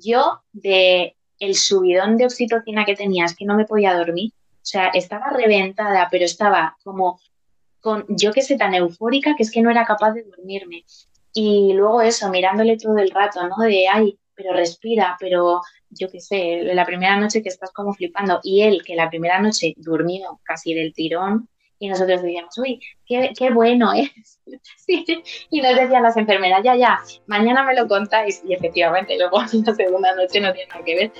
yo de el subidón de oxitocina que tenía, es que no me podía dormir. O sea, estaba reventada, pero estaba como con, yo que sé, tan eufórica que es que no era capaz de dormirme. Y luego eso, mirándole todo el rato, ¿no? De, ay, pero respira, pero yo qué sé, la primera noche que estás como flipando. Y él, que la primera noche durmió casi del tirón, y nosotros decíamos, uy, qué, qué bueno es. Y nos decían las enfermeras, ya, ya, mañana me lo contáis. Y efectivamente, luego la segunda noche no tiene nada que ver.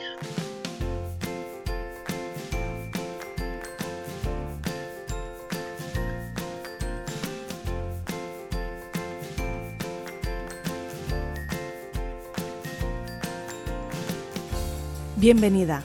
Bienvenida.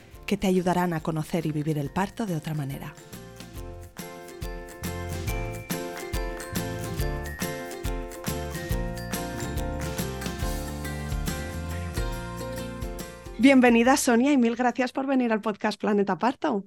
que te ayudarán a conocer y vivir el parto de otra manera. Bienvenida Sonia y mil gracias por venir al podcast Planeta Parto.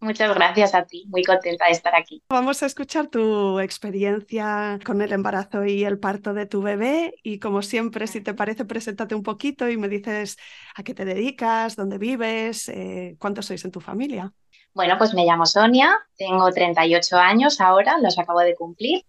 Muchas gracias a ti, muy contenta de estar aquí. Vamos a escuchar tu experiencia con el embarazo y el parto de tu bebé y como siempre, si te parece, preséntate un poquito y me dices a qué te dedicas, dónde vives, eh, cuántos sois en tu familia. Bueno, pues me llamo Sonia, tengo 38 años ahora, los acabo de cumplir.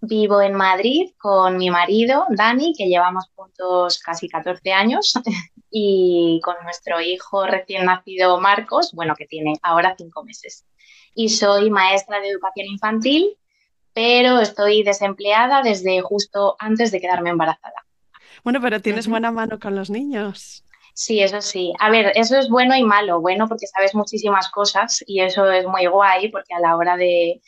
Vivo en Madrid con mi marido, Dani, que llevamos juntos casi 14 años. y con nuestro hijo recién nacido Marcos, bueno, que tiene ahora cinco meses. Y soy maestra de educación infantil, pero estoy desempleada desde justo antes de quedarme embarazada. Bueno, pero tienes buena mano con los niños. Sí, eso sí. A ver, eso es bueno y malo. Bueno, porque sabes muchísimas cosas y eso es muy guay, porque a la hora de,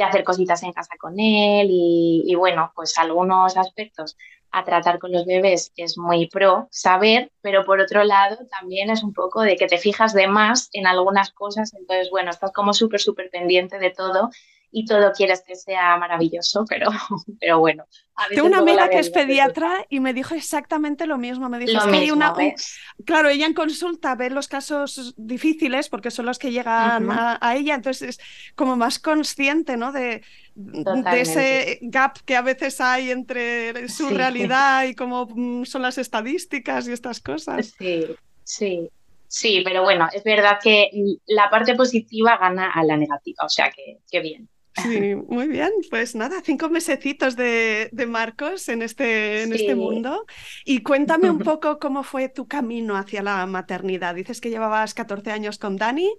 hacer cositas en casa con él y, y, bueno, pues algunos aspectos a tratar con los bebés es muy pro saber, pero por otro lado también es un poco de que te fijas de más en algunas cosas, entonces bueno, estás como súper, súper pendiente de todo y todo quieres que sea maravilloso, pero, pero bueno. Tengo una amiga que es pediatra y me dijo exactamente lo mismo. Me dijo, que hay una, claro, ella en consulta ve los casos difíciles porque son los que llegan a, ella, entonces es como más consciente ¿no? de, de, ese gap que a veces hay entre su realidad y cómo mm, son las estadísticas y estas cosas. Sí, sí. Sí, pero bueno, es verdad que la parte positiva gana a la negativa, o sea que, que bien. Sí, muy bien. Pues nada, cinco mesecitos de, Marcos en este, en este mundo. Y cuéntame un poco cómo fue tu camino hacia la maternidad. Dices que llevabas 14 años con Dani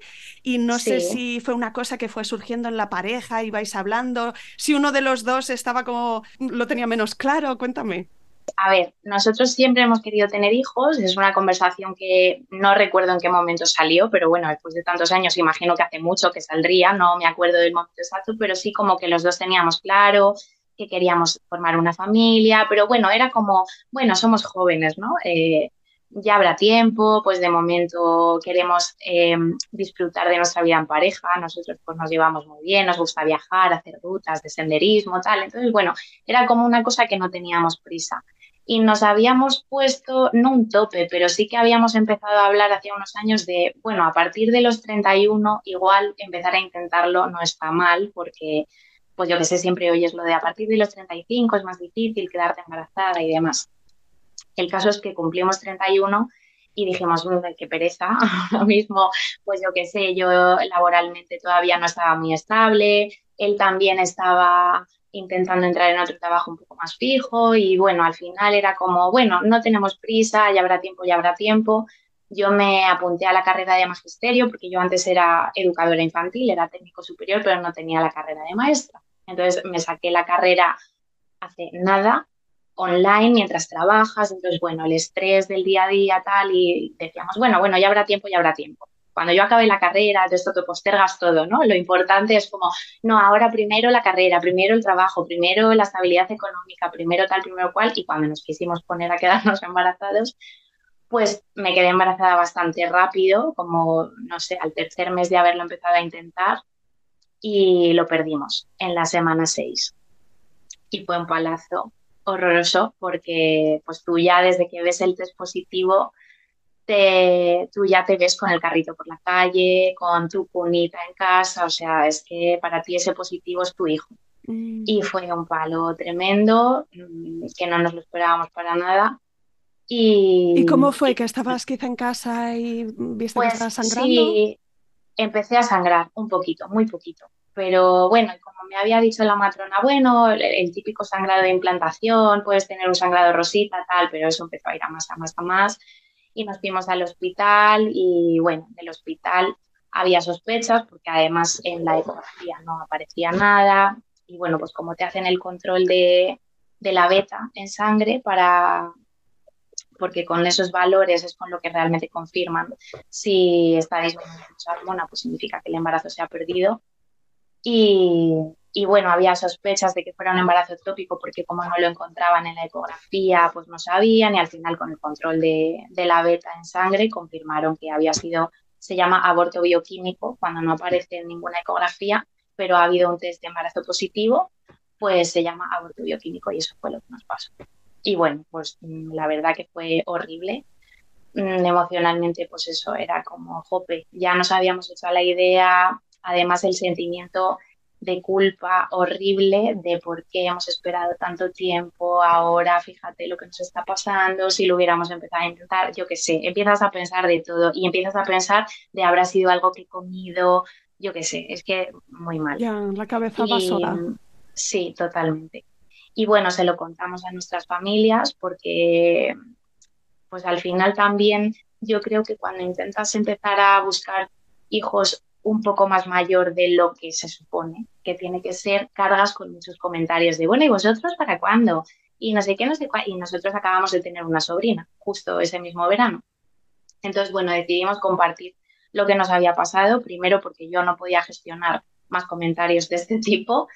y no sé si fue una cosa que fue surgiendo en la pareja, ibais hablando, si uno de los dos estaba como, lo tenía menos claro. Cuéntame. A ver, nosotros siempre hemos querido tener hijos, es una conversación que no recuerdo en qué momento salió, pero bueno, después de tantos años imagino que hace mucho que saldría, no me acuerdo del momento exacto, pero sí como que los dos teníamos claro que queríamos formar una familia, pero bueno, era como, bueno, somos jóvenes, ¿no? Eh, ya habrá tiempo, pues de momento queremos eh, disfrutar de nuestra vida en pareja, nosotros pues nos llevamos muy bien, nos gusta viajar, hacer rutas de senderismo, tal, entonces bueno, era como una cosa que no teníamos prisa. Y nos habíamos puesto, no un tope, pero sí que habíamos empezado a hablar hace unos años de, bueno, a partir de los 31 igual empezar a intentarlo no está mal, porque pues yo que sé, siempre oyes lo de a partir de los 35 es más difícil quedarte embarazada y demás. El caso es que cumplimos 31 y dijimos, qué pereza, ahora mismo, pues yo qué sé, yo laboralmente todavía no estaba muy estable, él también estaba intentando entrar en otro trabajo un poco más fijo y bueno, al final era como, bueno, no tenemos prisa, ya habrá tiempo, ya habrá tiempo. Yo me apunté a la carrera de magisterio porque yo antes era educadora infantil, era técnico superior, pero no tenía la carrera de maestra. Entonces me saqué la carrera hace nada online mientras trabajas, entonces bueno, el estrés del día a día tal y decíamos, bueno, bueno, ya habrá tiempo, ya habrá tiempo. Cuando yo acabe la carrera, de esto te postergas todo, ¿no? Lo importante es como, no, ahora primero la carrera, primero el trabajo, primero la estabilidad económica, primero tal, primero cual, y cuando nos quisimos poner a quedarnos embarazados, pues me quedé embarazada bastante rápido, como, no sé, al tercer mes de haberlo empezado a intentar y lo perdimos en la semana 6. Y fue un palazo horroroso porque pues tú ya desde que ves el test positivo, te, tú ya te ves con el carrito por la calle, con tu cunita en casa, o sea, es que para ti ese positivo es tu hijo. Mm. Y fue un palo tremendo, mm, que no nos lo esperábamos para nada. Y, ¿Y cómo fue? ¿Que estabas quizá en casa y viste que pues estabas sangrando? Sí, empecé a sangrar un poquito, muy poquito. Pero bueno, como me había dicho la matrona, bueno, el, típico sangrado de implantación, puedes tener un sangrado rosita, tal, pero eso empezó a ir a más, a más, a más. Y nos fuimos al hospital y bueno, del hospital había sospechas porque además en la ecografía no aparecía nada. Y bueno, pues como te hacen el control de, de la beta en sangre para, porque con esos valores es con lo que realmente confirman si está disminuyendo esa hormona, pues significa que el embarazo se ha perdido. Y, bueno, había sospechas de que fuera un embarazo ectópico porque como no lo encontraban en la ecografía, pues no sabían y al final con el control de, de la beta en sangre confirmaron que había sido, se llama aborto bioquímico cuando no aparece en ninguna ecografía, pero ha habido un test de embarazo positivo, pues se llama aborto bioquímico y eso fue lo que nos pasó. Y bueno, pues mm, la verdad que fue horrible. Mm, emocionalmente, pues eso, era como, jope, ya nos habíamos hecho la idea, además el sentimiento de culpa horrible de por qué hemos esperado tanto tiempo, ahora fíjate lo que nos está pasando, si lo hubiéramos empezado a intentar, yo qué sé, empiezas a pensar de todo y empiezas a pensar de habrá sido algo que he comido, yo qué sé, es que muy mal. Ya, la cabeza va sola. Sí, totalmente. Y bueno, se lo contamos a nuestras familias porque pues al final también yo creo que cuando intentas empezar a buscar hijos un poco más mayor de lo que se supone que tiene que ser, cargas con muchos comentarios de, bueno, ¿y vosotros para cuándo? Y no sé qué, no sé cuál. Y nosotros acabamos de tener una sobrina justo ese mismo verano. Entonces, bueno, decidimos compartir lo que nos había pasado, primero porque yo no podía gestionar más comentarios de este tipo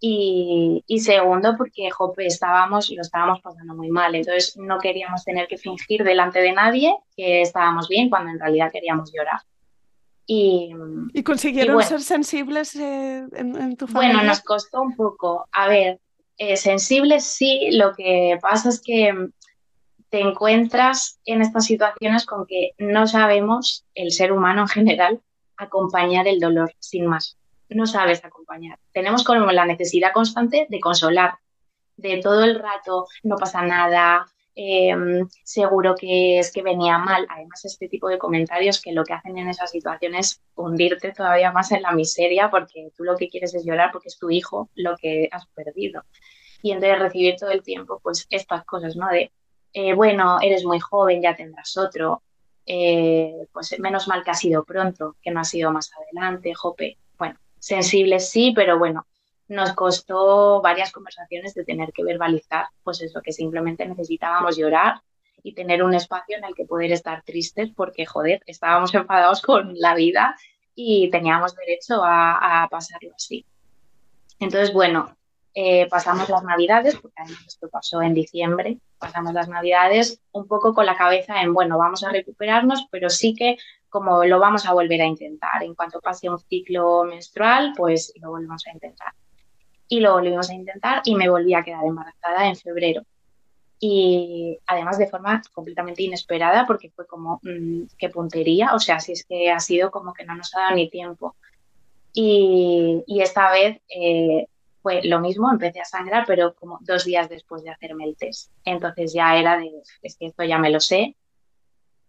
y, segundo, porque Jope estábamos, lo estábamos pasando muy mal, entonces no queríamos tener que fingir delante de nadie que estábamos bien cuando en realidad queríamos llorar. Y, ¿Y consiguieron ser sensibles eh, en, tu familia? Bueno, nos costó un poco. A ver, eh, sensibles sí, lo que pasa es que te encuentras en estas situaciones con que no sabemos, el ser humano en general, acompañar el dolor sin más no sabes acompañar. Tenemos como la necesidad constante de consolar, de todo el rato, no pasa nada, em, seguro que es que venía mal. Además, este tipo de comentarios que lo que hacen en esas situaciones es hundirte todavía más en la miseria porque tú lo que quieres es llorar porque es tu hijo lo que has perdido. Y entonces recibir todo el tiempo pues estas cosas, ¿no? De, eh, bueno, eres muy joven, ya tendrás otro, eh, pues menos mal que ha sido pronto, que no ha sido más adelante, jope. Bueno, sensibles sí, pero bueno, nos costó varias conversaciones de tener que verbalizar, pues eso, que simplemente necesitábamos llorar y tener un espacio en el que poder estar tristes porque, joder, estábamos enfadados con la vida y teníamos derecho a, pasarlo así. Entonces, bueno, eh, pasamos las navidades, porque esto pasó en diciembre, pasamos las navidades un poco con la cabeza en, bueno, vamos a recuperarnos, pero sí que como lo vamos a volver a intentar. En cuanto pase un ciclo menstrual, pues lo volvemos a intentar. Y lo volvimos a intentar y me volví a quedar embarazada en febrero. Y además de forma completamente inesperada, porque fue como, mm, qué puntería, o sea, si es que ha sido como que no nos ha dado ni tiempo. Y, esta vez eh, fue lo mismo, empecé a sangrar, pero como dos días después de hacerme el test. Entonces ya era de, es que esto ya me lo sé,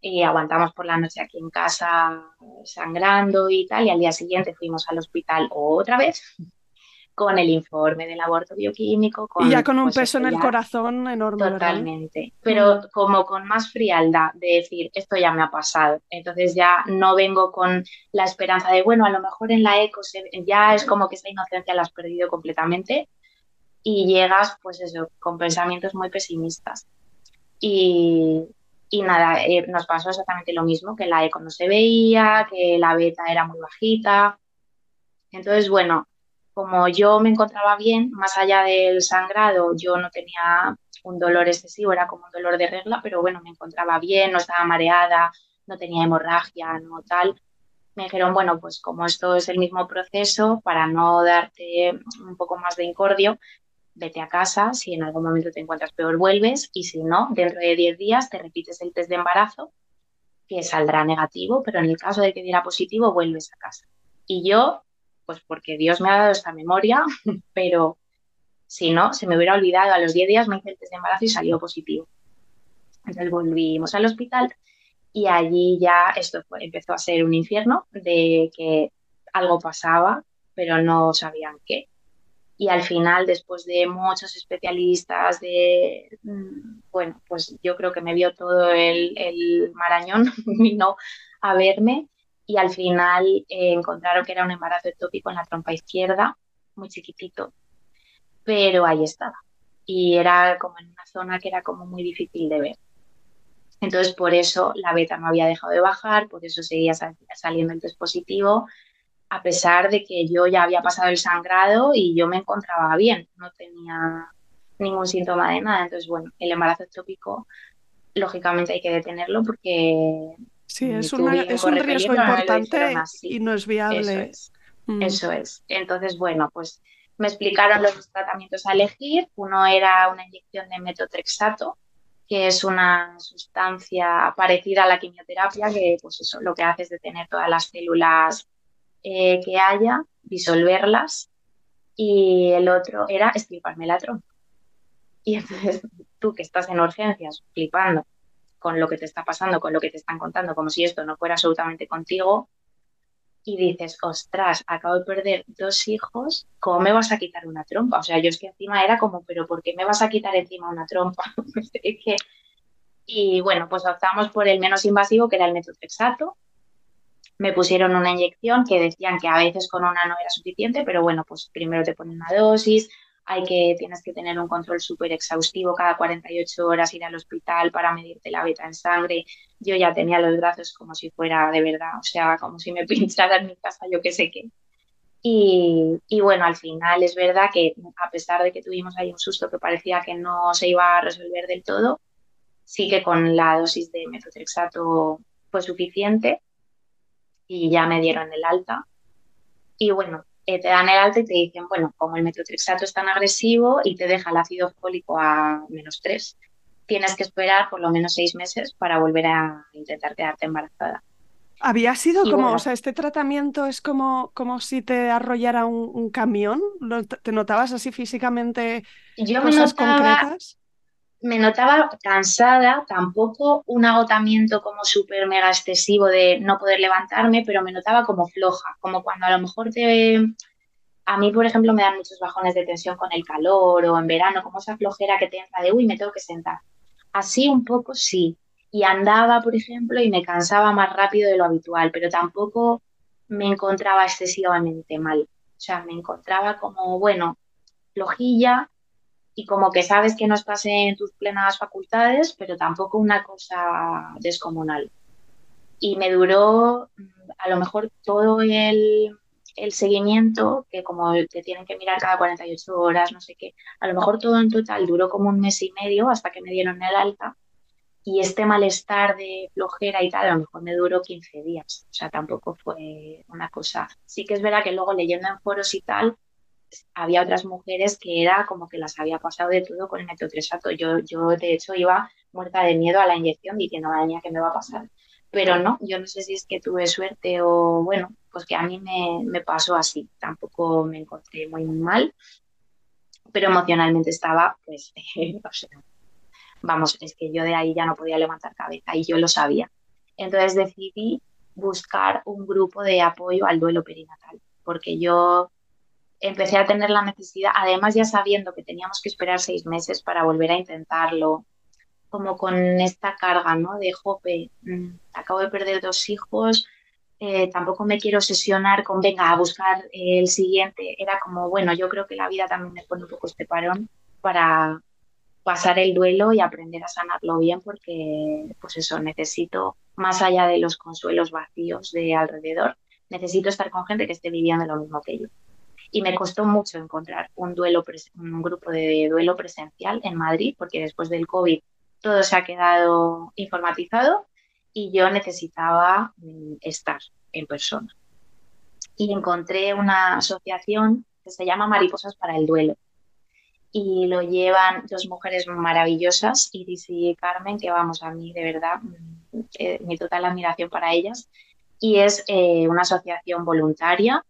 y aguantamos por la noche aquí en casa sangrando y tal, y al día siguiente fuimos al hospital otra vez con el informe del aborto bioquímico. y ya con un pues, peso en el corazón enorme. Totalmente, pero mm. como con más frialdad de decir, esto ya me ha pasado. Entonces ya no vengo con la esperanza de, bueno, a lo mejor en la eco ya es como que esa inocencia la has perdido completamente y llegas, pues eso, con pensamientos muy pesimistas. Y, y nada, eh, nos pasó exactamente lo mismo, que la eco no se veía, que la beta era muy bajita. Entonces, bueno, como yo me encontraba bien, más allá del sangrado, yo no tenía un dolor excesivo, era como un dolor de regla, pero bueno, me encontraba bien, no estaba mareada, no tenía hemorragia, no tal. Me dijeron, bueno, pues como esto es el mismo proceso, para no darte un poco más de incordio, vete a casa, si en algún momento te encuentras peor vuelves y si no, dentro de 10 días te repites el test de embarazo que saldrá negativo, pero en el caso de que diera positivo vuelves a casa. Y yo, pues porque Dios me ha dado esta memoria, pero si no, se me hubiera olvidado, a los 10 días me hice el test de embarazo y salió positivo. Entonces volvimos al hospital y allí ya esto empezó a ser un infierno de que algo pasaba, pero no sabían qué. Y al final, después de muchos especialistas, de, mm, bueno, pues yo creo que me vio todo el, el marañón, vino a verme y al final eh, encontraron que era un embarazo ectópico en la trompa izquierda, muy chiquitito, pero ahí estaba. Y era como en una zona que era como muy difícil de ver. Entonces, por eso la beta no había dejado de bajar, por eso seguía saliendo el test positivo a pesar de que yo ya había pasado el sangrado y yo me encontraba bien, no tenía ningún síntoma de nada. Entonces, bueno, el embarazo ectópico, lógicamente hay que detenerlo porque... Sí, es, un riesgo importante y no es viable. Eso es. Mm. Eso es. Entonces, bueno, pues me explicaron los tratamientos a elegir. Uno era una inyección de metotrexato, que es una sustancia parecida a la quimioterapia, que pues eso lo que hace es detener todas las células eh, que haya, disolverlas, y el otro era estirparme la trompa. Y entonces tú que estás en urgencias flipando con lo que te está pasando, con lo que te están contando, como si esto no fuera absolutamente contigo, y dices, ostras, acabo de perder dos hijos, ¿cómo me vas a quitar una trompa? O sea, yo es que encima era como, pero ¿por qué me vas a quitar encima una trompa? Y bueno, pues optamos por el menos invasivo, que era el metotrexato, me pusieron una inyección que decían que a veces con una no era suficiente, pero bueno, pues primero te ponen una dosis, hay que, tienes que tener un control súper exhaustivo cada 48 horas, ir al hospital para medirte la beta en sangre. Yo ya tenía los brazos como si fuera de verdad, o sea, como si me pinchara en mi casa, yo qué sé qué. Y, y, bueno, al final es verdad que a pesar de que tuvimos ahí un susto que parecía que no se iba a resolver del todo, sí que con la dosis de metotrexato fue suficiente y ya me dieron el alta. Y bueno, eh, te dan el alta y te dicen, bueno, como el metotrexato es tan agresivo y te deja el ácido fólico a menos 3, tienes que esperar por lo menos seis meses para volver a intentar quedarte embarazada. ¿Había sido como, o sea, este tratamiento es como, como si te arrollara un, camión? ¿Te notabas así físicamente yo cosas concretas? Me notaba cansada, tampoco un agotamiento como súper mega excesivo de no poder levantarme, pero me notaba como floja, como cuando a lo mejor te... A mí, por ejemplo, me dan muchos bajones de tensión con el calor o en verano, como esa flojera que te entra de, uy, me tengo que sentar. Así un poco sí. Y andaba, por ejemplo, y me cansaba más rápido de lo habitual, pero tampoco me encontraba excesivamente mal. O sea, me encontraba como, bueno, flojilla, y como que sabes que no estás en tus plenas facultades, pero tampoco una cosa descomunal. Y me duró mm, a lo mejor todo el, el seguimiento, que como te tienen que mirar cada 48 horas, no sé qué, a lo mejor todo en total duró como un mes y medio hasta que me dieron el alta. Y este malestar de flojera y tal, a lo mejor me duró 15 días. O sea, tampoco fue una cosa. Sí que es verdad que luego leyendo en foros y tal, había otras mujeres que era como que las había pasado de todo con el metotrexato. Yo, yo de hecho iba muerta de miedo a la inyección diciendo, madre mía, ¿qué me va a pasar? Pero no, yo no sé si es que tuve suerte o bueno, pues que a mí me, me pasó así. Tampoco me encontré muy, mal, pero emocionalmente estaba, pues, vamos, es que yo de ahí ya no podía levantar cabeza y yo lo sabía. Entonces decidí buscar un grupo de apoyo al duelo perinatal, porque yo empecé a tener la necesidad, además ya sabiendo que teníamos que esperar seis meses para volver a intentarlo, como con esta carga, ¿no? De, jope, mm, acabo de perder dos hijos, eh, tampoco me quiero obsesionar con, venga, a buscar el siguiente. Era como, bueno, yo creo que la vida también me pone un poco este parón para pasar el duelo y aprender a sanarlo bien, porque, pues eso, necesito, más allá de los consuelos vacíos de alrededor, necesito estar con gente que esté viviendo lo mismo que yo. Y me costó mucho encontrar un, duelo un grupo de duelo presencial en Madrid, porque después del COVID todo se ha quedado informatizado y yo necesitaba mm, estar en persona. Y encontré una asociación que se llama Mariposas para el Duelo. Y lo llevan dos mujeres maravillosas, Iris y Carmen, que vamos a mí de verdad, mm, eh, mi total admiración para ellas. Y es eh, una asociación voluntaria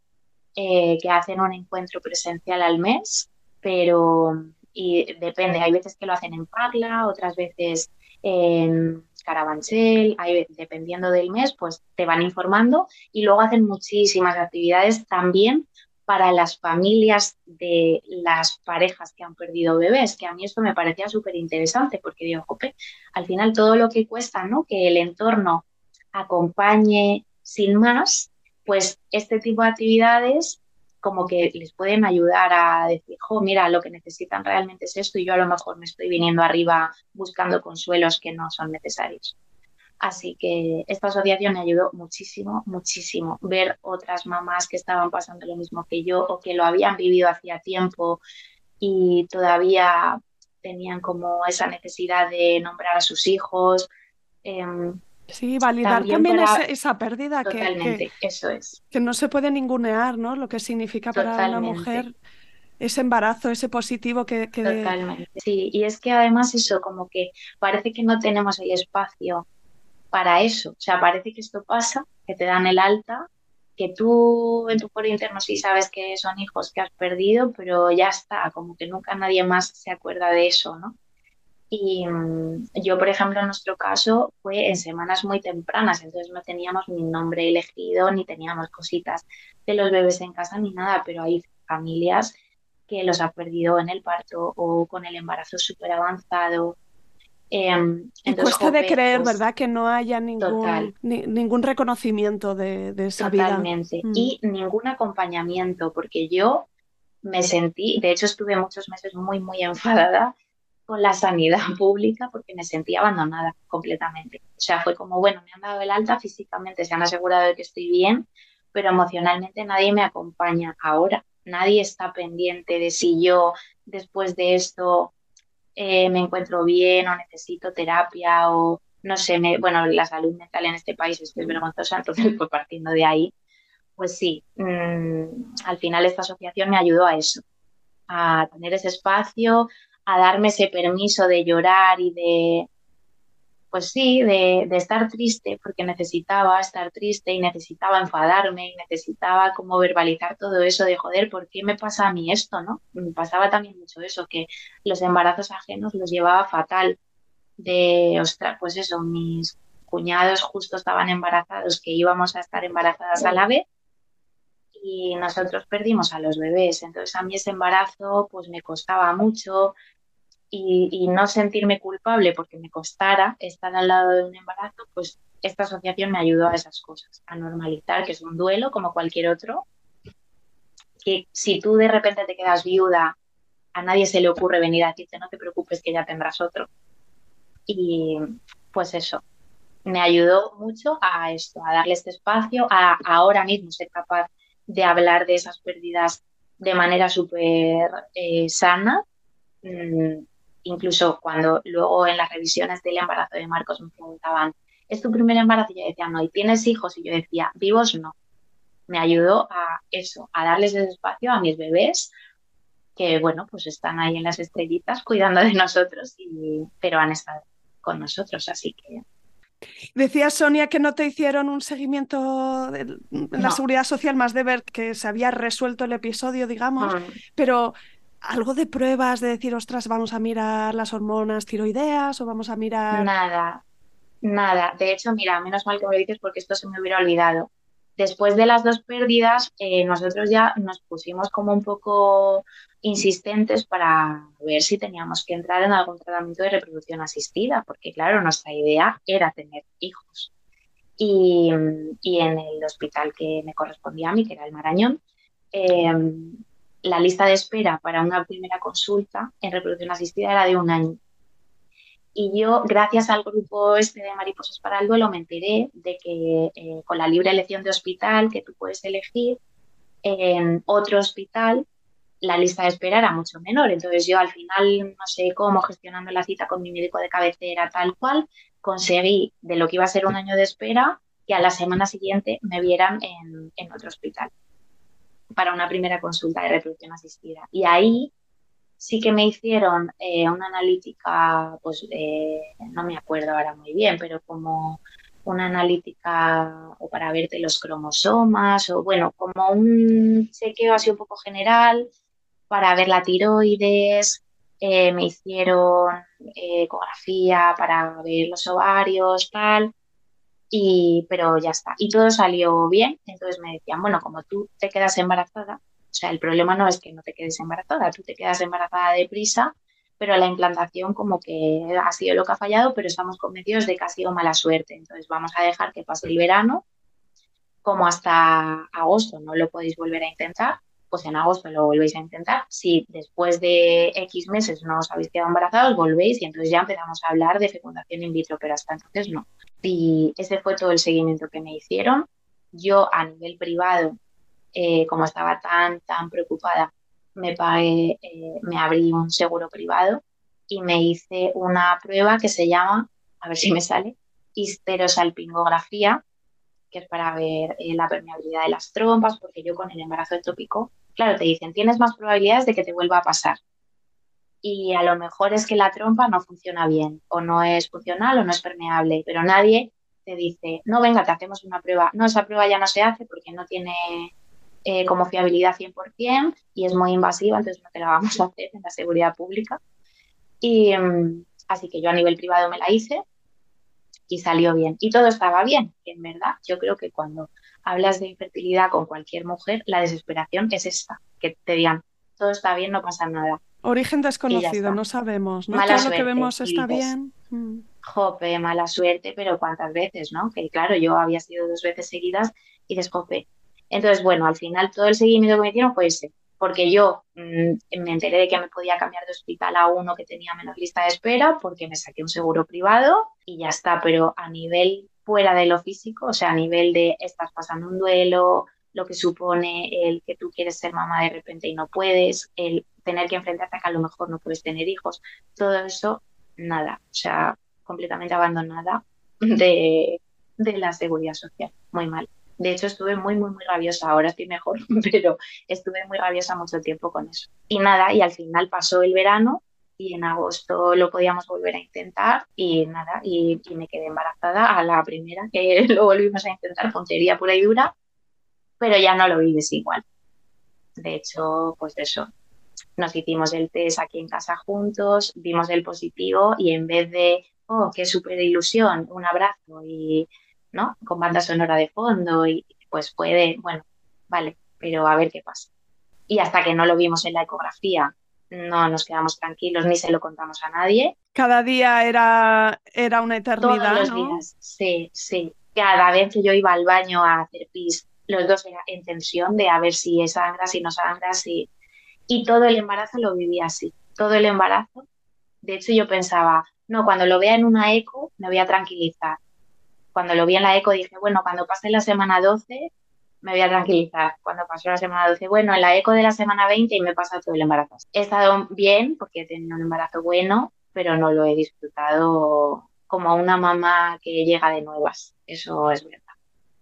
eh, que hacen un encuentro presencial al mes, pero y depende, hay veces que lo hacen en Parla, otras veces en Carabanchel, dependiendo del mes, pues te van informando y luego hacen muchísimas actividades también para las familias de las parejas que han perdido bebés, que a mí esto me parecía súper interesante porque digo, al final todo lo que cuesta, ¿no? Que el entorno acompañe sin más, pues este tipo de actividades como que les pueden ayudar a decir, jo, mira, lo que necesitan realmente es esto y yo a lo mejor me estoy viniendo arriba buscando consuelos que no son necesarios. Así que esta asociación me ayudó muchísimo, muchísimo. Ver otras mamás que estaban pasando lo mismo que yo o que lo habían vivido hacía tiempo y todavía tenían como esa necesidad de nombrar a sus hijos. Em, Sí, validar también, esa, pérdida que, eso es. que no se puede ningunear, ¿no? Lo que significa para una mujer ese embarazo, ese positivo que, Totalmente, sí. Y es que además eso, como que parece que no tenemos el espacio para eso. O sea, parece que esto pasa, que te dan el alta, que tú en tu foro interno sí sabes que son hijos que has perdido, pero ya está, como que nunca nadie más se acuerda de eso, ¿no? Y mm, yo, por ejemplo, en nuestro caso fue en semanas muy tempranas, entonces no teníamos ni nombre elegido, ni teníamos cositas de los bebés en casa, ni nada, pero hay familias que los ha perdido en el parto o con el embarazo súper avanzado. Eh, cuesta de creer, pues ¿verdad? Que no haya ningún, ningún reconocimiento de, esa vida. Totalmente. Mm. Y ningún acompañamiento, porque yo me sentí, de hecho estuve muchos meses muy, muy enfadada con la sanidad pública porque me sentía abandonada completamente. O sea, fue como, bueno, me han dado el alta físicamente, se han asegurado de que estoy bien, pero emocionalmente nadie me acompaña ahora. Nadie está pendiente de si yo después de esto eh, me encuentro bien o necesito terapia o no sé, me, bueno, la salud mental en este país es, vergonzosa, entonces pues partiendo de ahí, pues sí, mm, al final esta asociación me ayudó a eso, a tener ese espacio, a darme ese permiso de llorar y de, pues sí, de, estar triste, porque necesitaba estar triste y necesitaba enfadarme y necesitaba como verbalizar todo eso de joder, ¿por qué me pasa a mí esto? ¿no? Me pasaba también mucho eso, que los embarazos ajenos los llevaba fatal, de, ostras, pues eso, mis cuñados justo estaban embarazados, que íbamos a estar embarazadas a la vez y nosotros perdimos a los bebés. Entonces a mí ese embarazo pues me costaba mucho, y, no sentirme culpable porque me costara estar al lado de un embarazo, pues esta asociación me ayudó a esas cosas, a normalizar que es un duelo como cualquier otro, que si tú de repente te quedas viuda, a nadie se le ocurre venir a decirte no te preocupes que ya tendrás otro. Y pues eso, me ayudó mucho a esto, a darle este espacio, a, ahora mismo ser capaz de hablar de esas pérdidas de manera súper eh, sana, mm, incluso cuando luego en las revisiones del embarazo de Marcos me preguntaban, ¿es tu primer embarazo? Y yo decía, no, ¿y tienes hijos? Y yo decía, vivos no. Me ayudó a eso, a darles ese espacio a mis bebés, que bueno, pues están ahí en las estrellitas cuidando de nosotros, y, pero han estado con nosotros, así que... Decía Sonia que no te hicieron un seguimiento de la seguridad social más de ver que se había resuelto el episodio, digamos, pero algo de pruebas de decir, ostras, vamos a mirar las hormonas tiroideas o vamos a mirar. Nada, nada. De hecho, mira, menos mal que me lo dices porque esto se me hubiera olvidado. Después de las dos pérdidas, eh, nosotros ya nos pusimos como un poco insistentes para ver si teníamos que entrar en algún tratamiento de reproducción asistida, porque claro, nuestra idea era tener hijos. Y, y en el hospital que me correspondía a mí, que era el Marañón, eh, la lista de espera para una primera consulta en reproducción asistida era de un año. Y yo, gracias al grupo este de Mariposas para el Duelo, me enteré de que eh, con la libre elección de hospital que tú puedes elegir, En otro hospital la lista de espera era mucho menor. Entonces yo al final, no sé cómo, gestionando la cita con mi médico de cabecera, tal cual, conseguí de lo que iba a ser un año de espera que a la semana siguiente me vieran en, otro hospital para una primera consulta de reproducción asistida. Y ahí sí que me hicieron eh, una analítica, pues no me acuerdo ahora muy bien, pero como una analítica o para verte los cromosomas o bueno, como un chequeo así un poco general para ver la tiroides, eh, me hicieron eh, ecografía para ver los ovarios, tal, y, pero ya está. Y todo salió bien, entonces me decían, bueno, como tú te quedas embarazada, o sea, el problema no es que no te quedes embarazada, tú te quedas embarazada deprisa, pero la implantación como que ha sido lo que ha fallado, pero estamos convencidos de que ha sido mala suerte. Entonces vamos a dejar que pase el verano, como hasta agosto no lo podéis volver a intentar, pues en agosto lo volvéis a intentar. Si después de X meses no os habéis quedado embarazados, volvéis y entonces ya empezamos a hablar de fecundación in vitro, pero hasta entonces no. Y ese fue todo el seguimiento que me hicieron. Yo a nivel privado, eh, como estaba tan, tan preocupada, me pagué, eh, me abrí un seguro privado y me hice una prueba que se llama, a ver si me sale, histerosalpingografía, que es para ver eh, la permeabilidad de las trompas, porque yo con el embarazo ectópico, claro, te dicen, tienes más probabilidades de que te vuelva a pasar. Y a lo mejor es que la trompa no funciona bien, o no es funcional, o no es permeable, pero nadie te dice, no, venga, te hacemos una prueba. No, esa prueba ya no se hace porque no tiene eh, como fiabilidad 100% y es muy invasiva, entonces no te la vamos a hacer en la seguridad pública. Y mm, así que yo a nivel privado me la hice y salió bien. Y todo estaba bien, en verdad yo creo que cuando hablas de infertilidad con cualquier mujer, la desesperación es esta, que te digan, todo está bien, no pasa nada. Origen desconocido, no sabemos, ¿no? Mala lo que vemos está bien. Mm. Jope, mala suerte, pero cuántas veces, ¿no? Que claro, yo había sido dos veces seguidas y desjope. Entonces, bueno, al final todo el seguimiento que me hicieron fue ese porque yo mm, me enteré de que me podía cambiar de hospital a uno que tenía menos lista de espera, porque me saqué un seguro privado y ya está, pero a nivel fuera de lo físico, o sea, a nivel de estás pasando un duelo, lo que supone el que tú quieres ser mamá de repente y no puedes, el tener que enfrentarte a que a lo mejor no puedes tener hijos, todo eso, nada, o sea, completamente abandonada de, de la seguridad social, muy mal. De hecho, estuve muy, muy, muy rabiosa. Ahora estoy mejor, pero estuve muy rabiosa mucho tiempo con eso. Y nada, y al final pasó el verano y en agosto lo podíamos volver a intentar y nada, y, me quedé embarazada a la primera que lo volvimos a intentar, tontería pura y dura, pero ya no lo vives igual. De hecho, pues eso, nos hicimos el test aquí en casa juntos, vimos el positivo y en vez de, oh, qué súper ilusión, un abrazo y ¿no? Con banda sonora de fondo y pues puede, bueno, vale, pero a ver qué pasa. Y hasta que no lo vimos en la ecografía, no nos quedamos tranquilos ni se lo contamos a nadie. Cada día era, era una eternidad. Todos los días, sí, sí. Cada vez que yo iba al baño a hacer pis, los dos en tensión de a ver si es sangra, si no sangra, si... Y todo el embarazo lo vivía así, todo el embarazo. De hecho, yo pensaba, no, cuando lo vea en una eco me voy a tranquilizar cuando lo vi en la eco dije, bueno, cuando pase la semana 12 me voy a tranquilizar. Cuando pasó la semana 12, bueno, en la eco de la semana 20 y me pasa todo el embarazo. He estado bien porque he tenido un embarazo bueno, pero no lo he disfrutado como una mamá que llega de nuevas. Eso es verdad.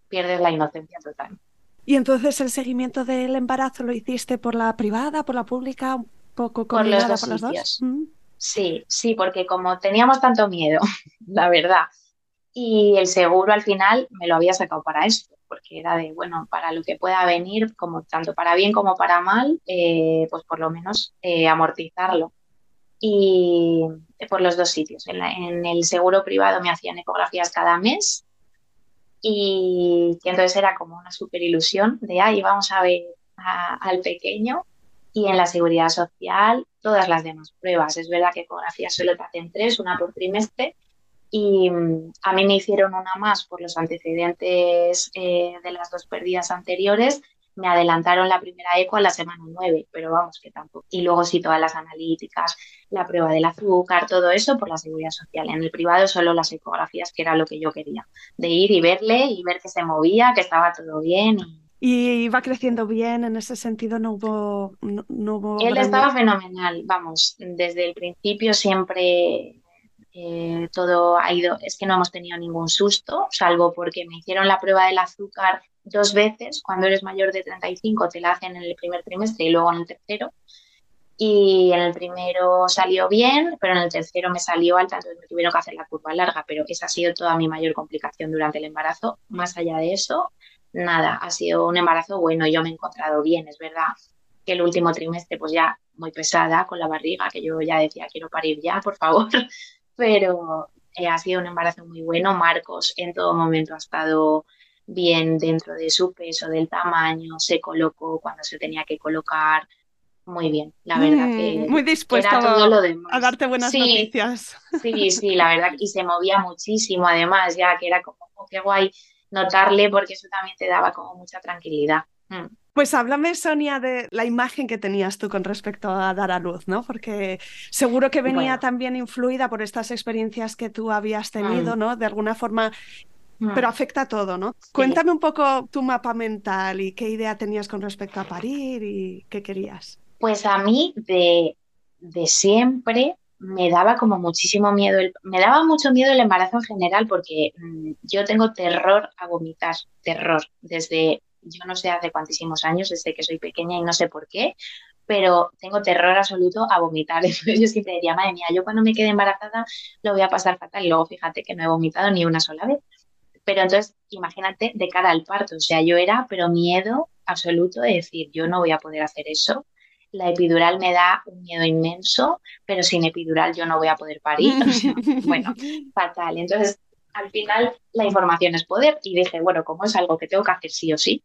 Pierdes la inocencia total. Y entonces el seguimiento del embarazo lo hiciste por la privada, por la pública, un poco por los dos por dos. Mm. Sí, sí, porque como teníamos tanto miedo, la verdad, y el seguro al final me lo había sacado para esto, porque era de, bueno, para lo que pueda venir, como tanto para bien como para mal, eh, pues por lo menos eh, amortizarlo. Y por los dos sitios. En, el seguro privado me hacían ecografías cada mes y que entonces era como una super ilusión de, ahí vamos a ver al pequeño. Y en la seguridad social, todas las demás pruebas. Es verdad que ecografías solo te hacen tres, una por trimestre, y mm, a mí me hicieron una más por los antecedentes eh, de las dos pérdidas anteriores. Me adelantaron la primera eco a la semana 9, pero vamos que tampoco. Y luego sí todas las analíticas, la prueba del azúcar, todo eso por la seguridad social. En el privado solo las ecografías, que era lo que yo quería, de ir y verle y ver que se movía, que estaba todo bien Y va creciendo bien, en ese sentido no hubo... No, Él estaba fenomenal, vamos, desde el principio siempre eh, todo ha ido, es que no hemos tenido ningún susto, salvo porque me hicieron la prueba del azúcar dos veces, cuando eres mayor de 35 te la hacen en el primer trimestre y luego en el tercero, y en el primero salió bien, pero en el tercero me salió alta, entonces me tuvieron que hacer la curva larga, pero esa ha sido toda mi mayor complicación durante el embarazo. Más allá de eso, nada, ha sido un embarazo bueno, yo me he encontrado bien, es verdad que el último trimestre pues ya muy pesada con la barriga, que yo ya decía quiero parir ya, por favor, pero eh, ha sido un embarazo muy bueno. Marcos en todo momento ha estado bien dentro de su peso, del tamaño, se colocó cuando se tenía que colocar. Muy bien, la verdad que. Muy dispuesto a darte buenas noticias. Sí, sí, la verdad. Y se movía muchísimo, además, ya que era como, oh, qué guay notarle, porque eso también te daba como mucha tranquilidad. Mm. Pues háblame, Sonia, de la imagen que tenías tú con respecto a dar a luz, ¿no? Porque seguro que venía también influida por estas experiencias que tú habías tenido, mm. ¿no? De alguna forma, mm. pero afecta a todo, ¿no? Cuéntame un poco tu mapa mental y qué idea tenías con respecto a parir y qué querías. Pues a mí de, de siempre me daba como muchísimo miedo, el, me daba mucho miedo el embarazo en general porque mm, yo tengo terror a vomitar, terror, desde yo no sé hace cuantísimos años, desde que soy pequeña y no sé por qué, pero tengo terror absoluto a vomitar. Entonces yo siempre diría, madre mía, yo cuando me quede embarazada lo voy a pasar fatal. Y luego fíjate que no he vomitado ni una sola vez. Pero entonces, imagínate de cara al parto, o sea, yo era, pero miedo absoluto de decir, yo no voy a poder hacer eso. La epidural me da un miedo inmenso, pero sin epidural yo no voy a poder parir. bueno, fatal. Entonces, al final la información es poder y dije, bueno, como es algo que tengo que hacer sí o sí,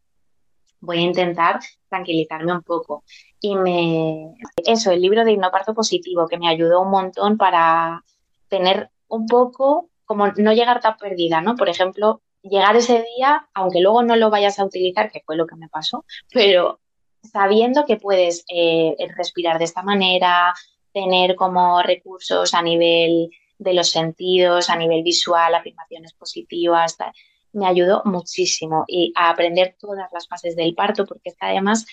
voy a intentar tranquilizarme un poco. Y me... Eso, el libro de Hipnoparto Positivo, que me ayudó un montón para tener un poco, como no llegar tan perdida, ¿no? Por ejemplo, llegar ese día, aunque luego no lo vayas a utilizar, que fue lo que me pasó, pero sabiendo que puedes eh, respirar de esta manera, tener como recursos a nivel de los sentidos, a nivel visual, afirmaciones positivas, me ayudó muchísimo y a aprender todas las fases del parto, porque está además,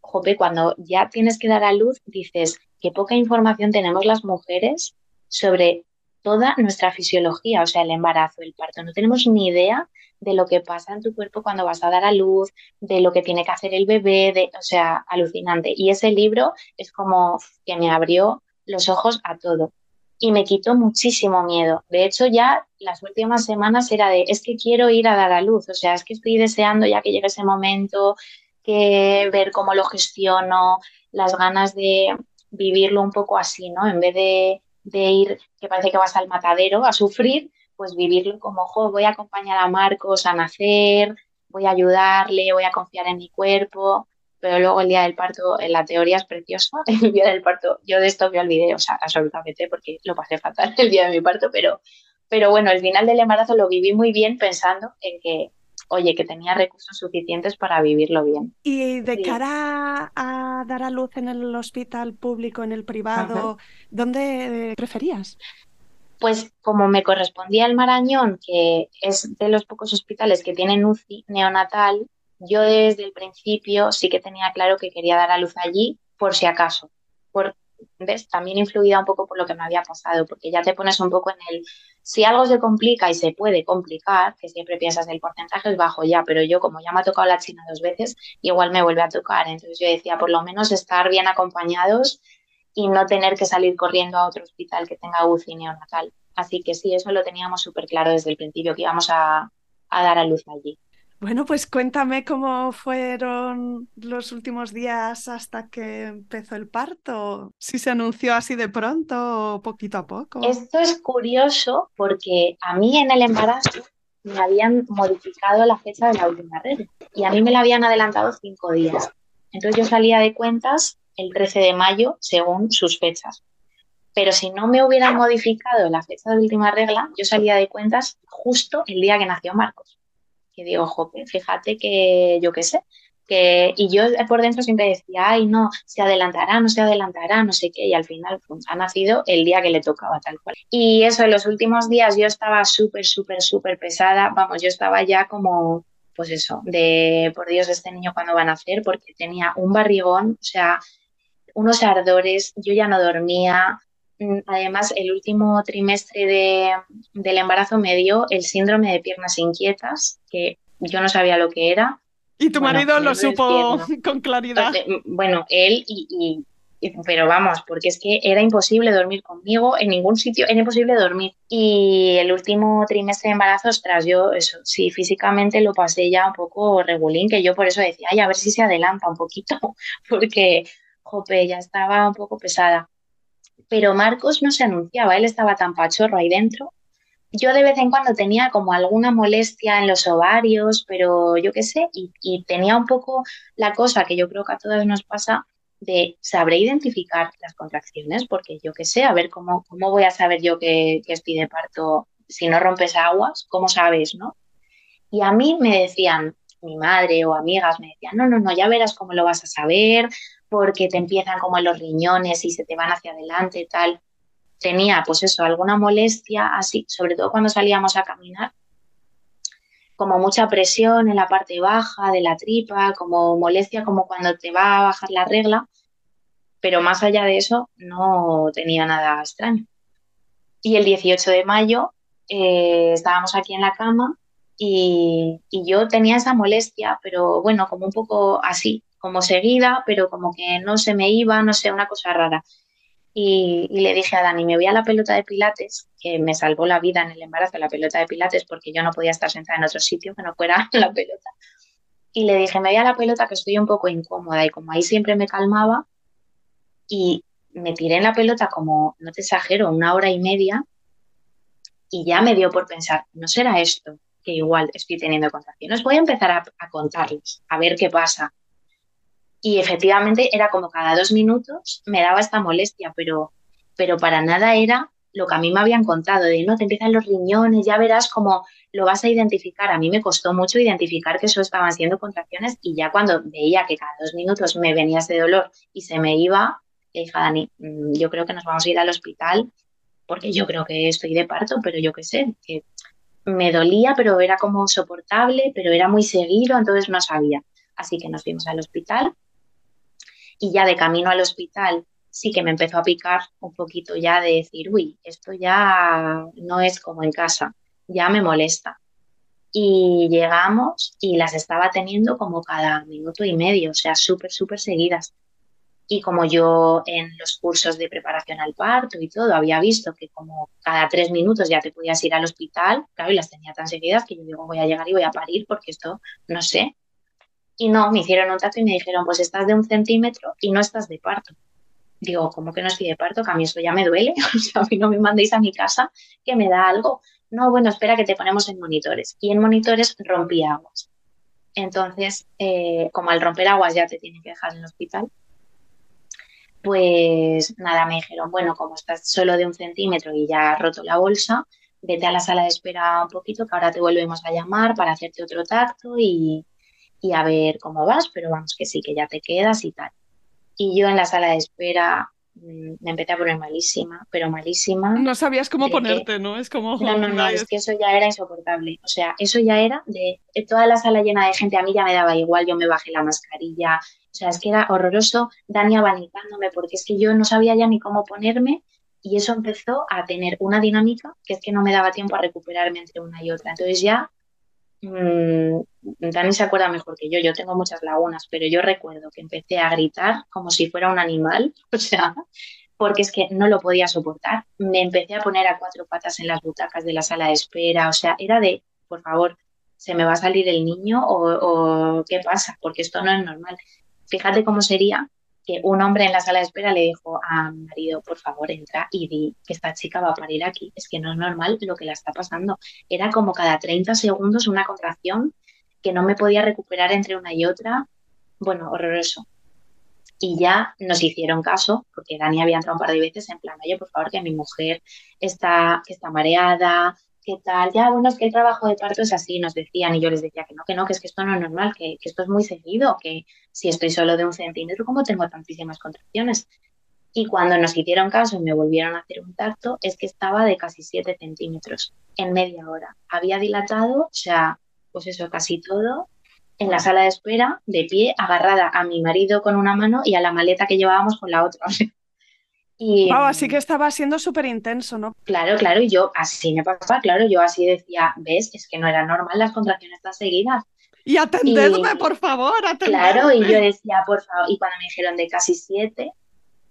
jope, cuando ya tienes que dar a luz, dices qué poca información tenemos las mujeres sobre toda nuestra fisiología, o sea, el embarazo, el parto. No tenemos ni idea de lo que pasa en tu cuerpo cuando vas a dar a luz, de lo que tiene que hacer el bebé, de, o sea, alucinante. Y ese libro es como que me abrió los ojos a todo y me quitó muchísimo miedo. De hecho, ya las últimas semanas era de, es que quiero ir a dar a luz, o sea, es que estoy deseando ya que llegue ese momento, que ver cómo lo gestiono, las ganas de vivirlo un poco así, ¿no? En vez de, ir, que parece que vas al matadero a sufrir, pues vivirlo como, ojo, voy a acompañar a Marcos a nacer, voy a ayudarle, voy a confiar en mi cuerpo pero luego el día del parto, en la teoría es precioso, el día del parto, yo de esto me olvidé, o sea, absolutamente, porque lo pasé fatal el día de mi parto, pero, pero bueno, el final del embarazo lo viví muy bien pensando en que, oye, que tenía recursos suficientes para vivirlo bien. Y de cara a dar a luz en el hospital público, en el privado, ¿dónde preferías? Pues como me correspondía el Marañón, que es de los pocos hospitales que tienen UCI neonatal, yo desde el principio sí que tenía claro que quería dar a luz allí por si acaso. Por, También influida un poco por lo que me había pasado, porque ya te pones un poco en el, si algo se complica y se puede complicar, que siempre piensas el porcentaje es bajo ya, pero yo como ya me ha tocado la China dos veces, igual me vuelve a tocar. Entonces yo decía, por lo menos estar bien acompañados y no tener que salir corriendo a otro hospital que tenga UCI neonatal. Así que sí, eso lo teníamos súper claro desde el principio, que íbamos a, a dar a luz allí. Bueno, pues cuéntame cómo fueron los últimos días hasta que empezó el parto. Si se anunció así de pronto o poquito a poco. Esto es curioso porque a mí en el embarazo me habían modificado la fecha de la última regla y a mí me la habían adelantado cinco días. Entonces yo salía de cuentas el 13 de mayo según sus fechas. Pero si no me hubieran modificado la fecha de última regla, yo salía de cuentas justo el día que nació Marcos que digo, jope, fíjate que yo qué sé, que, y yo por dentro siempre decía, ay, no, se adelantará, no se adelantará, no sé qué, y al final pues, ha nacido el día que le tocaba tal cual. Y eso, en los últimos días yo estaba súper, súper, súper pesada, vamos, yo estaba ya como pues eso, de por Dios, este niño cuando van a hacer, porque tenía un barrigón, o sea, unos ardores, yo ya no dormía. Mm, además, el último trimestre de, del embarazo me dio el síndrome de piernas inquietas, que yo no sabía lo que era. Y tu marido lo supo con claridad. Mm, bueno, él y, pero vamos, porque es que era imposible dormir conmigo en ningún sitio, era imposible dormir. Y el último trimestre de embarazo, ostras, yo eso, sí, físicamente lo pasé ya un poco regulín, que yo por eso decía, ay, a ver si se adelanta un poquito, porque, jope, ya estaba un poco pesada. Pero Marcos no se anunciaba, él estaba tan pachorro ahí dentro. Yo de vez en cuando tenía como alguna molestia en los ovarios, pero yo qué sé, y, tenía un poco la cosa que yo creo que a todas nos pasa, de sabré identificar las contracciones, porque yo qué sé, a ver cómo, cómo voy a saber yo que, que estoy de parto si no rompes aguas, ¿cómo sabes, no? Y a mí me decían, mi madre o amigas me decían, no, no, no, ya verás cómo lo vas a saber, porque te empiezan como en los riñones y se te van hacia adelante tal. Tenía, pues eso, alguna molestia así, sobre todo cuando salíamos a caminar, como mucha presión en la parte baja de la tripa, como molestia, como cuando te va a bajar la regla, pero más allá de eso no tenía nada extraño. Y el 18 de mayo eh, estábamos aquí en la cama y, yo tenía esa molestia, pero bueno, como un poco así, como seguida, pero como que no se me iba, no sé, una cosa rara. Y, le dije a Dani, me voy a la pelota de pilates, que me salvó la vida en el embarazo, la pelota de pilates, porque yo no podía estar sentada en otro sitio que no fuera la pelota. Y le dije, me voy a la pelota que estoy un poco incómoda y como ahí siempre me calmaba y me tiré en la pelota como, no te exagero, una hora y media y ya me dio por pensar, no será esto, que igual estoy teniendo contracciones, voy a empezar a, a contarles, a ver qué pasa. Y efectivamente era como cada dos minutos me daba esta molestia, pero, pero para nada era lo que a mí me habían contado, de no, te empiezan los riñones, ya verás cómo lo vas a identificar. A mí me costó mucho identificar que eso estaban siendo contracciones y ya cuando veía que cada dos minutos me venía ese dolor y se me iba, le dije a Dani, mm, yo creo que nos vamos a ir al hospital porque yo creo que estoy de parto, pero yo qué sé, que me dolía, pero era como soportable, pero era muy seguido, entonces no sabía. Así que nos fuimos al hospital y ya de camino al hospital sí que me empezó a picar un poquito ya de decir, uy, esto ya no es como en casa, ya me molesta. Y llegamos y las estaba teniendo como cada minuto y medio, o sea, súper, súper seguidas. Y como yo en los cursos de preparación al parto y todo había visto que como cada tres minutos ya te podías ir al hospital, claro, y las tenía tan seguidas que yo digo, voy a llegar y voy a parir porque esto, no sé, y no, me hicieron un tacto y me dijeron, pues estás de un centímetro y no estás de parto. Digo, ¿cómo que no estoy de parto? Que a mí eso ya me duele. O sea, a mí no me mandéis a mi casa que me da algo. No, bueno, espera que te ponemos en monitores. Y en monitores rompí aguas. Entonces, eh, como al romper aguas ya te tienen que dejar en el hospital, pues nada, me dijeron, bueno, como estás solo de un centímetro y ya has roto la bolsa, vete a la sala de espera un poquito, que ahora te volvemos a llamar para hacerte otro tacto y, y a ver cómo vas, pero vamos que sí, que ya te quedas y tal. Y yo en la sala de espera mm, me empecé a poner malísima, pero malísima. No sabías cómo ponerte, ¿no? Es como... No, no, no, es que eso ya era insoportable. O sea, eso ya era de, toda la sala llena de gente, a mí ya me daba igual, yo me bajé la mascarilla. O sea, es que era horroroso, Dani abanicándome, porque es que yo no sabía ya ni cómo ponerme y eso empezó a tener una dinámica que es que no me daba tiempo a recuperarme entre una y otra. Entonces ya Dani se acuerda mejor que yo, yo tengo muchas lagunas, pero yo recuerdo que empecé a gritar como si fuera un animal, o sea, porque es que no lo podía soportar. Me empecé a poner a cuatro patas en las butacas de la sala de espera, o sea, era de, por favor, ¿se me va a salir el niño o, o qué pasa? Porque esto no es normal. Fíjate cómo sería que un hombre en la sala de espera le dijo a mi marido, por favor, entra y di que esta chica va a parir aquí. Es que no es normal lo que la está pasando. Era como cada 30 segundos una contracción que no me podía recuperar entre una y otra. Bueno, horroroso. Y ya nos hicieron caso, porque Dani había entrado un par de veces en plan, oye, por favor, que mi mujer está, que está mareada, ¿qué tal? Ya, bueno, es que el trabajo de parto es así, nos decían, y yo les decía que no, que no, que es que esto no es normal, que, esto es muy seguido, que si estoy solo de un centímetro, ¿cómo tengo tantísimas contracciones? Y cuando nos hicieron caso y me volvieron a hacer un tacto, es que estaba de casi 7 centímetros en media hora. Había dilatado, o sea, pues eso, casi todo, en la sala de espera, de pie, agarrada a mi marido con una mano y a la maleta que llevábamos con la otra. Y, así que estaba siendo súper intenso, ¿no? Claro, claro, y yo así me pasaba, claro, yo así decía, ves, es que no era normal las contracciones tan seguidas. Y atendedme, por favor, atendedme. Claro, y yo decía, por favor, y cuando me dijeron de casi siete,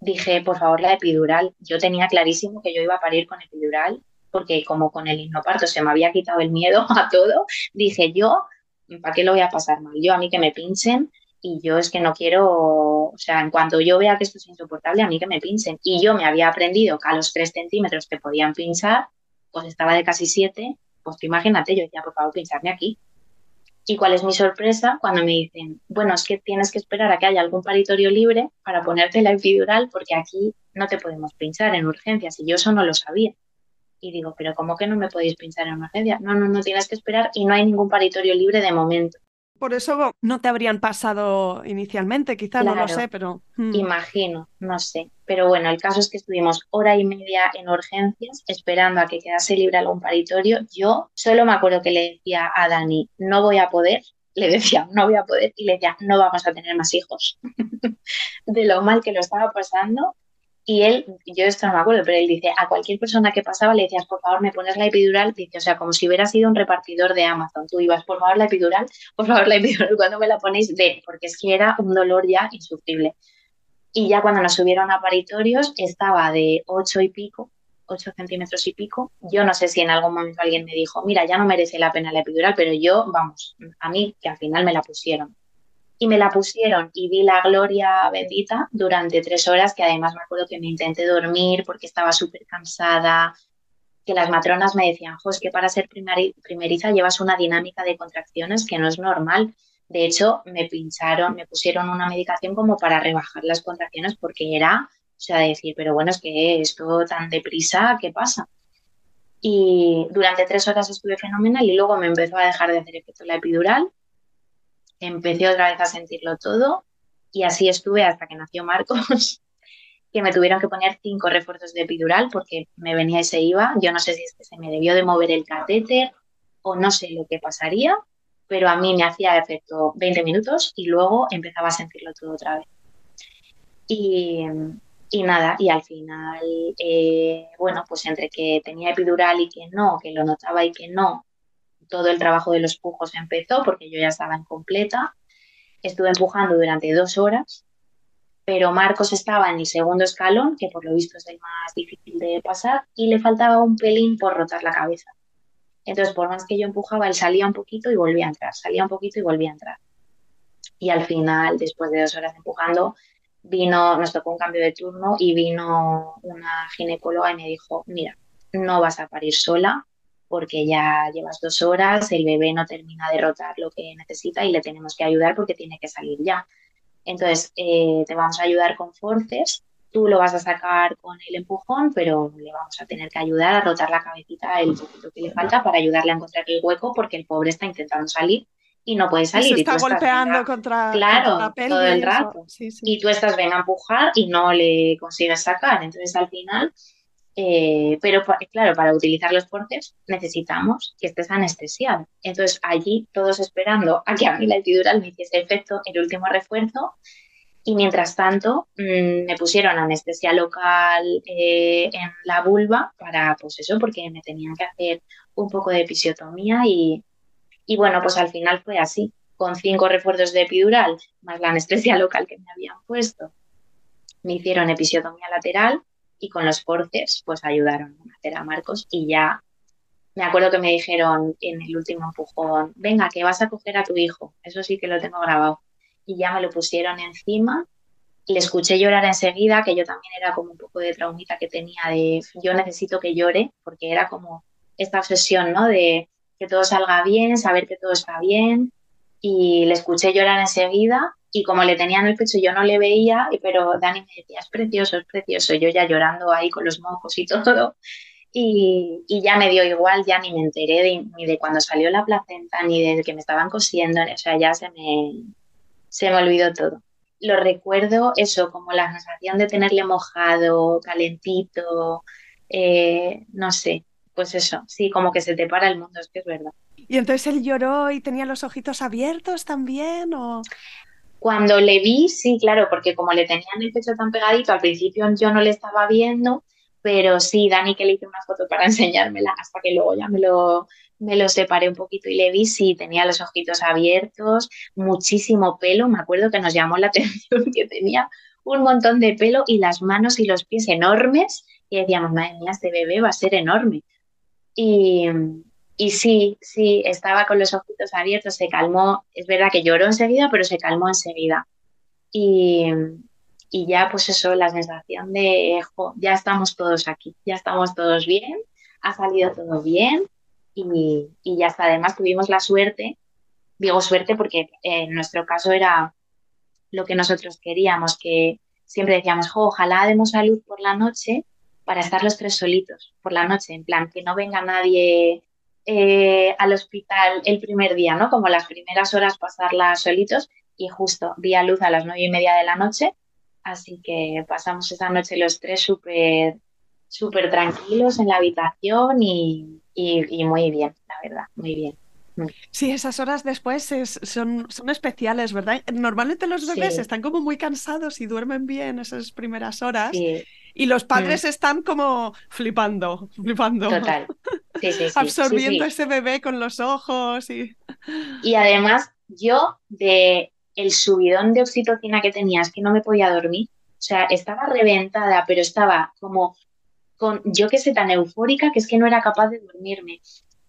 dije, por favor, la epidural. Yo tenía clarísimo que yo iba a parir con epidural, porque como con el hipnoparto se me había quitado el miedo a todo, dije yo, ¿para qué lo voy a pasar mal? Yo a mí que me pinchen y yo es que no quiero, o sea, en cuanto yo vea que esto es insoportable, a mí que me pinchen. Y yo me había aprendido que a los tres centímetros que podían pinchar, pues estaba de casi siete, pues imagínate, yo decía, por favor, pincharme aquí. ¿Y cuál es mi sorpresa? Cuando me dicen, bueno, es que tienes que esperar a que haya algún paritorio libre para ponerte la epidural porque aquí no te podemos pinchar en urgencias y yo eso no lo sabía. Y digo, pero ¿cómo que no me podéis pinchar en urgencia? No, no, no tienes que esperar y no hay ningún paritorio libre de momento. Por eso no te habrían pasado inicialmente, quizás, no lo sé, pero... Hmm. Imagino, no sé. Pero bueno, el caso es que estuvimos hora y media en urgencias esperando a que quedase libre algún paritorio. Yo solo me acuerdo que le decía a Dani, no voy a poder, le decía, no voy a poder, y le decía, no vamos a tener más hijos. de lo mal que lo estaba pasando, y él, yo esto no me acuerdo, pero él dice, a cualquier persona que pasaba le decías, por favor, me pones la epidural, dice, o sea, como si hubiera sido un repartidor de Amazon. Tú ibas, por favor, la epidural, por favor, la epidural, cuando me la ponéis, de, porque es que era un dolor ya insufrible. Y ya cuando nos subieron a paritorios, estaba de 8 y pico, 8 centímetros y pico. Yo no sé si en algún momento alguien me dijo, mira, ya no merece la pena la epidural, pero yo, vamos, a mí que al final me la pusieron y me la pusieron y vi la gloria bendita durante tres horas, que además me acuerdo que me intenté dormir porque estaba súper cansada, que las matronas me decían, jo, que para ser primeriza llevas una dinámica de contracciones que no es normal. De hecho, me pincharon, me pusieron una medicación como para rebajar las contracciones porque era, o sea, decir, pero bueno, es que esto tan deprisa, ¿qué pasa? Y durante tres horas estuve fenomenal y luego me empezó a dejar de hacer efecto la epidural empecé otra vez a sentirlo todo y así estuve hasta que nació Marcos, que me tuvieron que poner cinco refuerzos de epidural porque me venía y se iba. Yo no sé si es que se me debió de mover el catéter o no sé lo que pasaría, pero a mí me hacía efecto 20 minutos y luego empezaba a sentirlo todo otra vez. Y, nada, y al final, eh, bueno, pues entre que tenía epidural y que no, que lo notaba y que no, todo el trabajo de los pujos empezó porque yo ya estaba en completa. Estuve empujando durante dos horas, pero Marcos estaba en el segundo escalón, que por lo visto es el más difícil de pasar, y le faltaba un pelín por rotar la cabeza. Entonces, por más que yo empujaba, él salía un poquito y volvía a entrar, salía un poquito y volvía a entrar. Y al final, después de dos horas empujando, vino, nos tocó un cambio de turno y vino una ginecóloga y me dijo, mira, no vas a parir sola, porque ya llevas dos horas, el bebé no termina de rotar lo que necesita y le tenemos que ayudar porque tiene que salir ya. Entonces, eh, te vamos a ayudar con forces, tú lo vas a sacar con el empujón, pero le vamos a tener que ayudar a rotar la cabecita el poquito que le falta para ayudarle a encontrar el hueco porque el pobre está intentando salir y no puede salir. Y está golpeando contra, claro, la todo el rato. Y tú estás, ven a empujar y no le consigues sacar. Entonces, al final, eh, pero claro, para utilizar los portes necesitamos que estés anestesiado. Entonces allí todos esperando a que a mí la epidural me hiciese efecto el último refuerzo y mientras tanto mm, me pusieron anestesia local eh, en la vulva para pues eso, porque me tenían que hacer un poco de episiotomía y, y bueno, pues al final fue así, con cinco refuerzos de epidural más la anestesia local que me habían puesto. Me hicieron episiotomía lateral y con los forces pues ayudaron a hacer a Marcos y ya me acuerdo que me dijeron en el último empujón, venga, que vas a coger a tu hijo, eso sí que lo tengo grabado. Y ya me lo pusieron encima, le escuché llorar enseguida, que yo también era como un poco de traumita que tenía de yo necesito que llore, porque era como esta obsesión, ¿no? De que todo salga bien, saber que todo está bien. Y le escuché llorar enseguida y como le tenía en el pecho yo no le veía, pero Dani me decía, es precioso, es precioso, yo ya llorando ahí con los mocos y todo, y, ya me dio igual, ya ni me enteré ni de cuando salió la placenta, ni de que me estaban cosiendo, o sea, ya se me, se me olvidó todo. Lo recuerdo eso, como la sensación de tenerle mojado, calentito, eh, no sé, pues eso, sí, como que se te para el mundo, es que es verdad. ¿Y entonces él lloró y tenía los ojitos abiertos también? ¿o? Cuando le vi, sí, claro, porque como le tenían el pecho tan pegadito, al principio yo no le estaba viendo, pero sí, Dani que le hice una foto para enseñármela, hasta que luego ya me lo, me lo separé un poquito y le vi, sí, tenía los ojitos abiertos, muchísimo pelo, me acuerdo que nos llamó la atención que tenía un montón de pelo y las manos y los pies enormes, y decíamos, madre mía, este bebé va a ser enorme. Y, y sí, sí, estaba con los ojitos abiertos, se calmó. Es verdad que lloró enseguida, pero se calmó enseguida. Y, y ya, pues eso, la sensación de, ya estamos todos aquí, ya estamos todos bien, ha salido todo bien y, y ya está. Además, tuvimos la suerte, digo suerte porque en nuestro caso era lo que nosotros queríamos, que siempre decíamos, ojalá demos a luz por la noche para estar los tres solitos por la noche, en plan, que no venga nadie eh, al hospital el primer día, ¿no? Como las primeras horas pasarlas solitos y justo di a luz a las nueve y media de la noche, así que pasamos esa noche los tres súper súper tranquilos en la habitación y, muy bien, la verdad, muy bien. Sí, esas horas después son, son especiales, ¿verdad? Normalmente los bebés están como muy cansados y duermen bien esas primeras horas. Y los padres mm. están como flipando, flipando. Total. Absorbiendo ese bebé con los ojos. Y... y además, yo de el subidón de oxitocina que tenía, es que no me podía dormir. O sea, estaba reventada, pero estaba como con, yo que sé, tan eufórica que es que no era capaz de dormirme.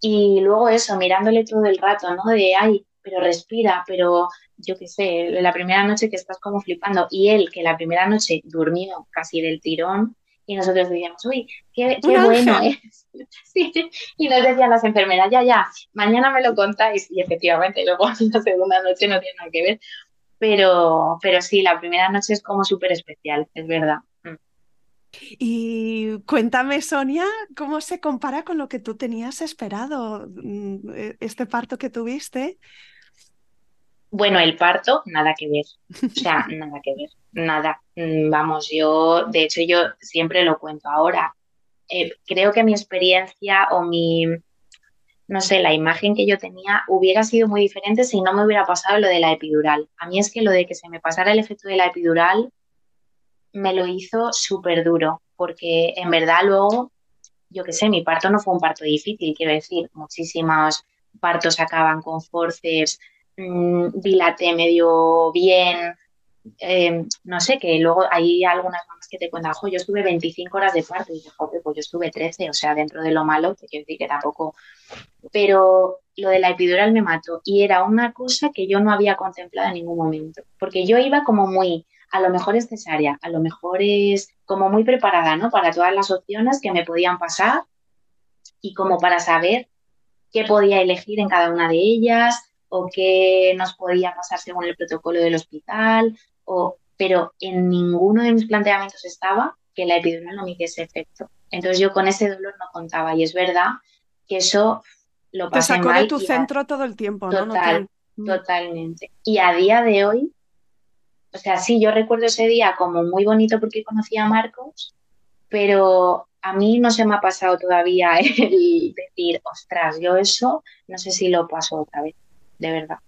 Y luego eso, mirándole todo el rato, ¿no? De, ay, pero respira, pero yo qué sé, la primera noche que estás como flipando y él que la primera noche durmió casi del tirón y nosotros decíamos, uy, qué, bueno es. Y nos decían las enfermeras, ya, ya, mañana me lo contáis y efectivamente luego la segunda noche no tiene nada que ver, pero, pero sí, la primera noche es como súper especial, es verdad. Mm. Y cuéntame, Sonia, ¿cómo se compara con lo que tú tenías esperado, mm, e, este parto que tuviste? Bueno, el parto, nada que ver. O sea, nada que ver. Nada. Mm, vamos, yo, de hecho, yo siempre lo cuento ahora. Eh, creo que mi experiencia o mi, no sé, la imagen que yo tenía hubiera sido muy diferente si no me hubiera pasado lo de la epidural. A mí es que lo de que se me pasara el efecto de la epidural me lo hizo súper duro, porque en verdad luego, yo qué sé, mi parto no fue un parto difícil, quiero decir, muchísimos partos acaban con forceps, mmm, dilaté medio bien, eh, no sé, que luego hay algunas mamás que te cuentan, jo, yo estuve 25 horas de parto y dije, joder, pues yo estuve 13, o sea, dentro de lo malo, te quiero decir que tampoco, pero lo de la epidural me mató y era una cosa que yo no había contemplado en ningún momento, porque yo iba como muy, a lo mejor es cesárea, a lo mejor es como muy preparada, ¿no? Para todas las opciones que me podían pasar y como para saber qué podía elegir en cada una de ellas, o qué nos podía pasar según el protocolo del hospital, o, pero en ninguno de mis planteamientos estaba que la epidural no me hiciese efecto. Entonces yo con ese dolor no contaba y es verdad que eso lo pasé Te sacó de tu centro todo el tiempo, ¿no? Total, mm. Totalmente. Y a día de hoy, o sea, sí, yo recuerdo ese día como muy bonito porque conocí a Marcos, pero a mí no se me ha pasado todavía el decir, ostras, yo eso no sé si lo paso otra vez de verdad.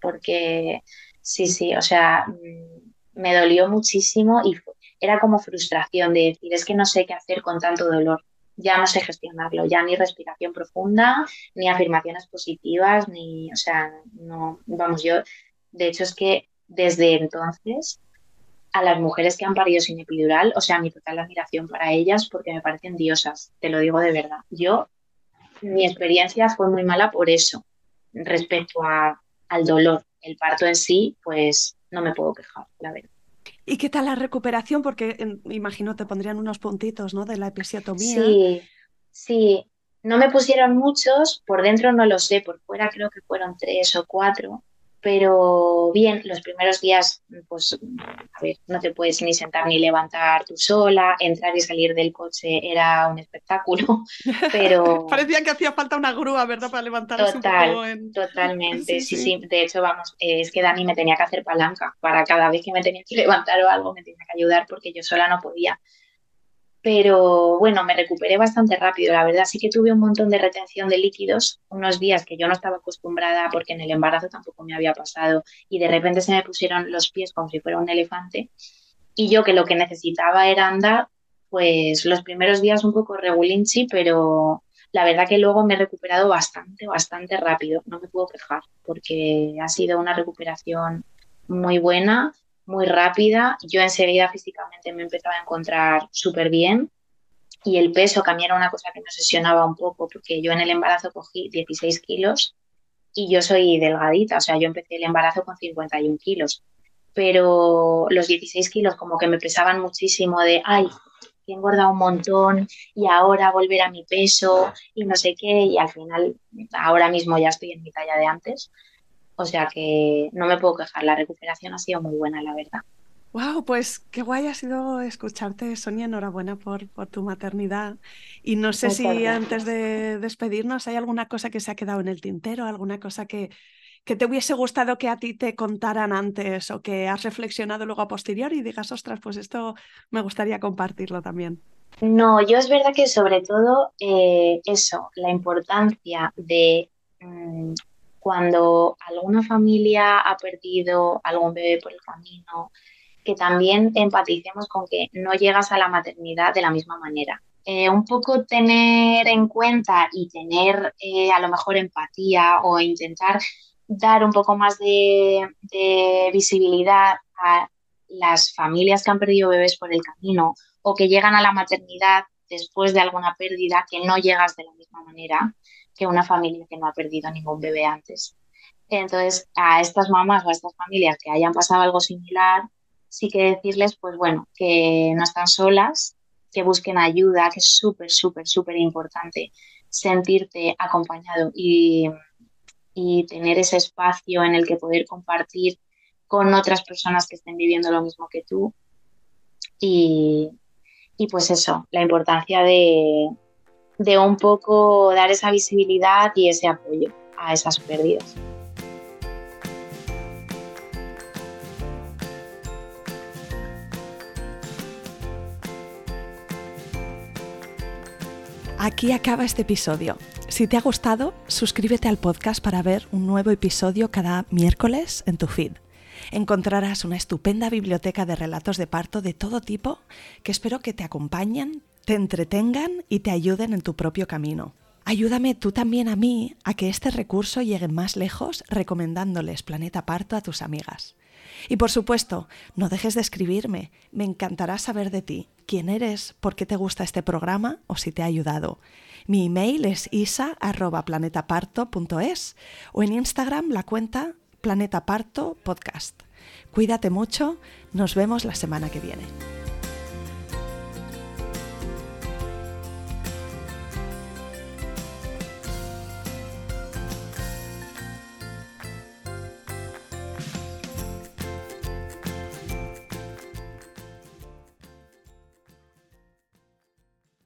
Porque sí, sí, o sea, mm, me dolió muchísimo y era como frustración de decir, es que no sé qué hacer con tanto dolor, ya no sé gestionarlo, ya ni respiración profunda, ni afirmaciones positivas, ni, o sea, no, vamos, yo, de hecho es que desde entonces a las mujeres que han parido sin epidural, o sea, mi total admiración para ellas porque me parecen diosas, te lo digo de verdad. Yo, mi experiencia fue muy mala por eso, respecto a, al dolor. El parto en sí, pues no me puedo quejar, la verdad. ¿Y qué tal la recuperación? Porque imagino te pondrían unos puntitos, ¿no? De la episiotomía. Sí, sí. No me pusieron muchos, por dentro no lo sé, por fuera creo que fueron tres o cuatro, pero bien, los primeros días, pues, a ver, no te puedes ni sentar ni levantar tú sola, entrar y salir del coche era un espectáculo, pero... Parecía que hacía falta una grúa, ¿verdad?, para levantar Total, un Totalmente, sí sí. de hecho, vamos, es que Dani me tenía que hacer palanca, para cada vez que me tenía que levantar o algo me tenía que ayudar porque yo sola no podía. Pero bueno, me recuperé bastante rápido, la verdad. Sí que tuve un montón de retención de líquidos, unos días que yo no estaba acostumbrada porque en el embarazo tampoco me había pasado y de repente se me pusieron los pies como si fuera un elefante. Y yo que lo que necesitaba era andar, pues los primeros días un poco regulinchi, pero la verdad que luego me he recuperado bastante, bastante rápido, no me puedo quejar porque ha sido una recuperación muy buena muy rápida. Yo enseguida físicamente me empezaba a encontrar súper bien y el peso, que era una cosa que me obsesionaba un poco, porque yo en el embarazo cogí 16 kilos y yo soy delgadita, o sea, yo empecé el embarazo con 51 kilos, pero los 16 kilos como que me pesaban muchísimo de, ay, he engordado un montón y ahora volver a mi peso y no sé qué, y al final ahora mismo ya estoy en mi talla de antes, o sea que no me puedo quejar, la recuperación ha sido muy buena, la verdad. Wow, pues qué guay ha sido escucharte, Sonia. Enhorabuena por, por tu maternidad. Y no sé si antes de despedirnos hay alguna cosa que se ha quedado en el tintero, alguna cosa que, que te hubiese gustado que a ti te contaran antes o que has reflexionado luego a posteriori y digas, ostras, pues esto me gustaría compartirlo también. No, yo es verdad que sobre todo eh, eso, la importancia de mm, cuando alguna familia ha perdido algún bebé por el camino, que también empaticemos con que no llegas a la maternidad de la misma manera. Eh, un poco tener en cuenta y tener eh, a lo mejor empatía o intentar dar un poco más de, de visibilidad a las familias que han perdido bebés por el camino o que llegan a la maternidad después de alguna pérdida que no llegas de la misma manera que una familia que no ha perdido ningún bebé antes. Entonces, a estas mamás o a estas familias que hayan pasado algo similar, sí que decirles, pues bueno, que no están solas, que busquen ayuda, que es súper, súper, súper importante sentirte acompañado y, y tener ese espacio en el que poder compartir con otras personas que estén viviendo lo mismo que tú. Y, y pues eso, la importancia de, de un poco dar esa visibilidad y ese apoyo a esas pérdidas. Aquí acaba este episodio. Si te ha gustado, suscríbete al podcast para ver un nuevo episodio cada miércoles en tu feed. Encontrarás una estupenda biblioteca de relatos de parto de todo tipo que espero que te acompañen, te entretengan y te ayuden en tu propio camino. Ayúdame tú también a mí a que este recurso llegue más lejos recomendándoles Planeta Parto a tus amigas. Y por supuesto, no dejes de escribirme, me encantará saber de ti, quién eres, por qué te gusta este programa o si te ha ayudado. Mi email es isa.planetaparto.es o en Instagram la cuenta Planeta Parto Podcast. Cuídate mucho, nos vemos la semana que viene.